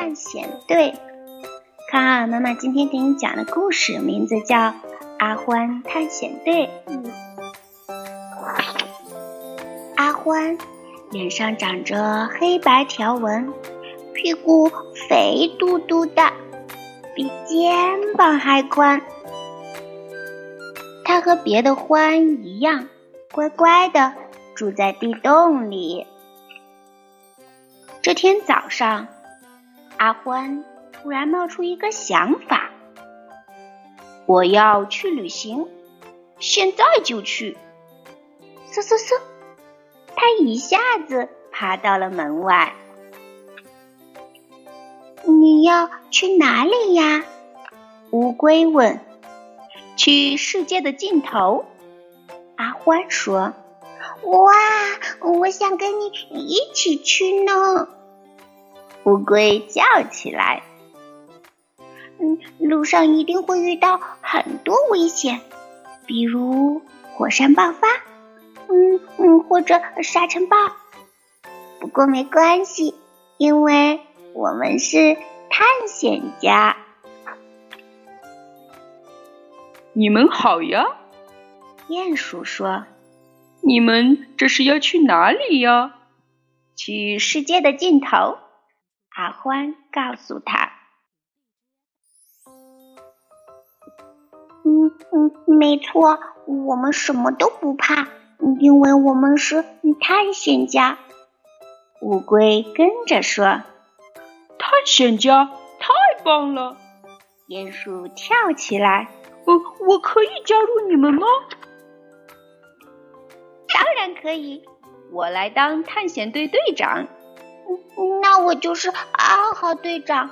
探险队》。康尔妈妈今天给你讲的故事名字叫《阿欢探险队》。阿欢脸上长着黑白条纹，屁股肥嘟嘟的，比肩膀还宽。他和别的獾一样，乖乖的住在地洞里。这天早上，阿欢突然冒出一个想法：“我要去旅行，现在就去！”嗖嗖嗖，他一下子爬到了门外。“你要去哪里呀？”乌龟问。“去世界的尽头。”阿欢说。哇，我想跟你一起去呢！乌龟叫起来。嗯，路上一定会遇到很多危险，比如火山爆发，嗯嗯，或者沙尘暴。不过没关系，因为我们是探险家。你们好呀，鼹鼠说。你们这是要去哪里呀？去世界的尽头。阿欢告诉他。嗯嗯，没错，我们什么都不怕，因为我们是探险家。乌龟跟着说：“探险家太棒了！”鼹鼠跳起来：“我我可以加入你们吗？”当然可以，我来当探险队队长。那我就是二号队长，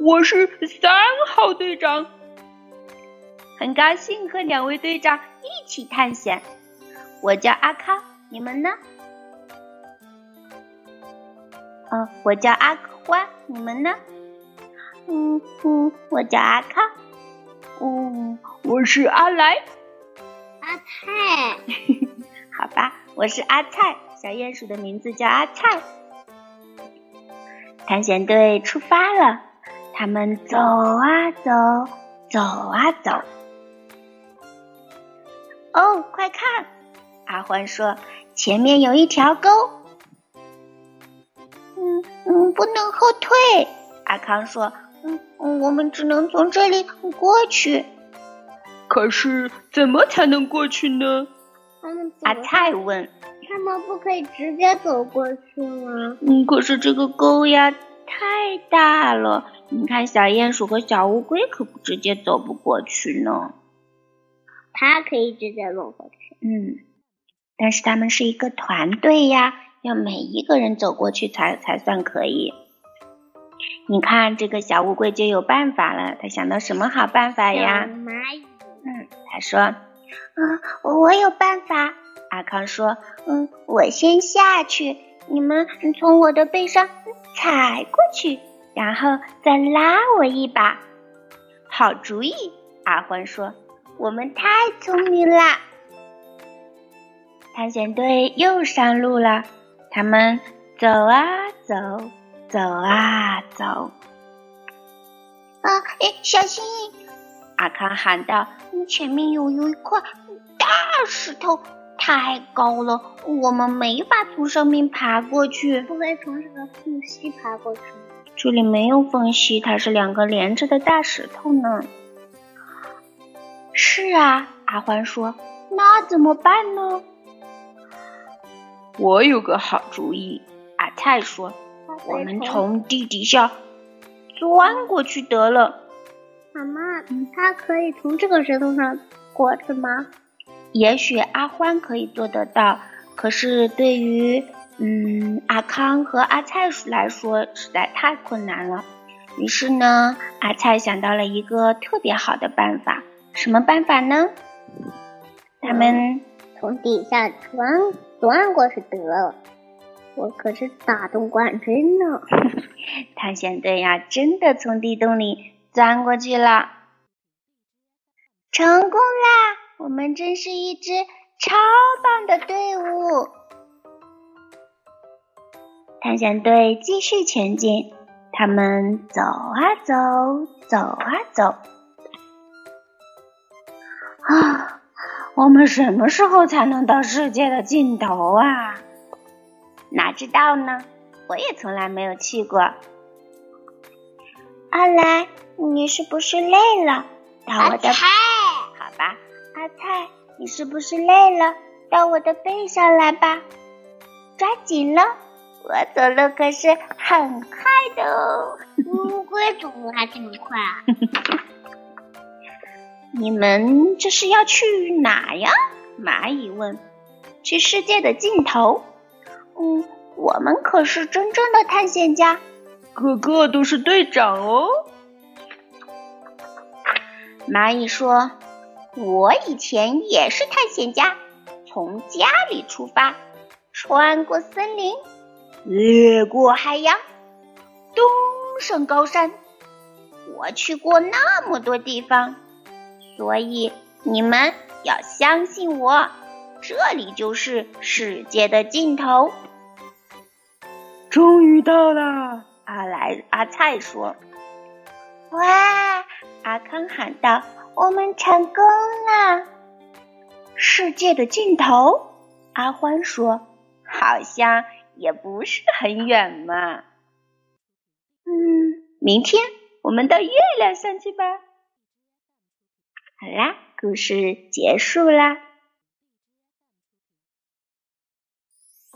我是三号队长。很高兴和两位队长一起探险。我叫阿康，你们呢？嗯，我叫阿欢，你们呢？嗯嗯，我叫阿康。嗯，我是阿来。阿菜。好吧，我是阿菜，小鼹鼠的名字叫阿菜。探险队出发了，他们走啊走，走啊走。哦，快看！阿欢说：“前面有一条沟。”嗯嗯，不能后退。阿康说：“嗯，我们只能从这里过去。”可是怎么才能过去呢？阿菜问：“他们不可以直接走过去吗？”“嗯，可是这个沟呀太大了，你看小鼹鼠和小乌龟可不直接走不过去呢。”“它可以直接走过去。”“嗯，但是他们是一个团队呀，要每一个人走过去才才算可以。”“你看这个小乌龟就有办法了，他想到什么好办法呀？”“蚂蚁。”“嗯，他说。”嗯，我有办法。阿康说：“嗯，我先下去，你们从我的背上踩过去，然后再拉我一把。”好主意，阿欢说：“我们太聪明啦！”探险队又上路了，他们走啊走，走啊走。啊，哎，小心！阿康喊道：“前面有有一块大石头，太高了，我们没法从上面爬过去。不该从这个缝隙爬过去。这里没有缝隙，它是两个连着的大石头呢。”是啊，阿欢说：“那怎么办呢？”我有个好主意，阿菜说：“我们从地底下钻过去得了。”妈妈，它可以从这个石头上过去吗？也许阿欢可以做得到，可是对于嗯阿康和阿菜来说实在太困难了。于是呢，阿菜想到了一个特别好的办法。什么办法呢？他们从底下钻钻过去得了。我可是打洞冠军呢！探险队呀，真的从地洞里。钻过去了，成功啦！我们真是一支超棒的队伍。探险队继续前进，他们走啊走，走啊走。啊，我们什么时候才能到世界的尽头啊？哪知道呢？我也从来没有去过。阿来，你是不是累了？到我的，阿菜，你是不是累了？到我的背上来吧，抓紧了。我走路可是很快的哦。乌 龟走路还这么快啊？你们这是要去哪呀？蚂蚁问。去世界的尽头。嗯，我们可是真正的探险家，个个都是队长哦。蚂蚁说：“我以前也是探险家，从家里出发，穿过森林，越过海洋，登上高山，我去过那么多地方。”所以你们要相信我，这里就是世界的尽头。终于到了，阿来阿菜说：“哇！”阿康喊道：“我们成功啦！”世界的尽头，阿欢说：“好像也不是很远嘛。”嗯，明天我们到月亮上去吧。好啦，故事结束啦。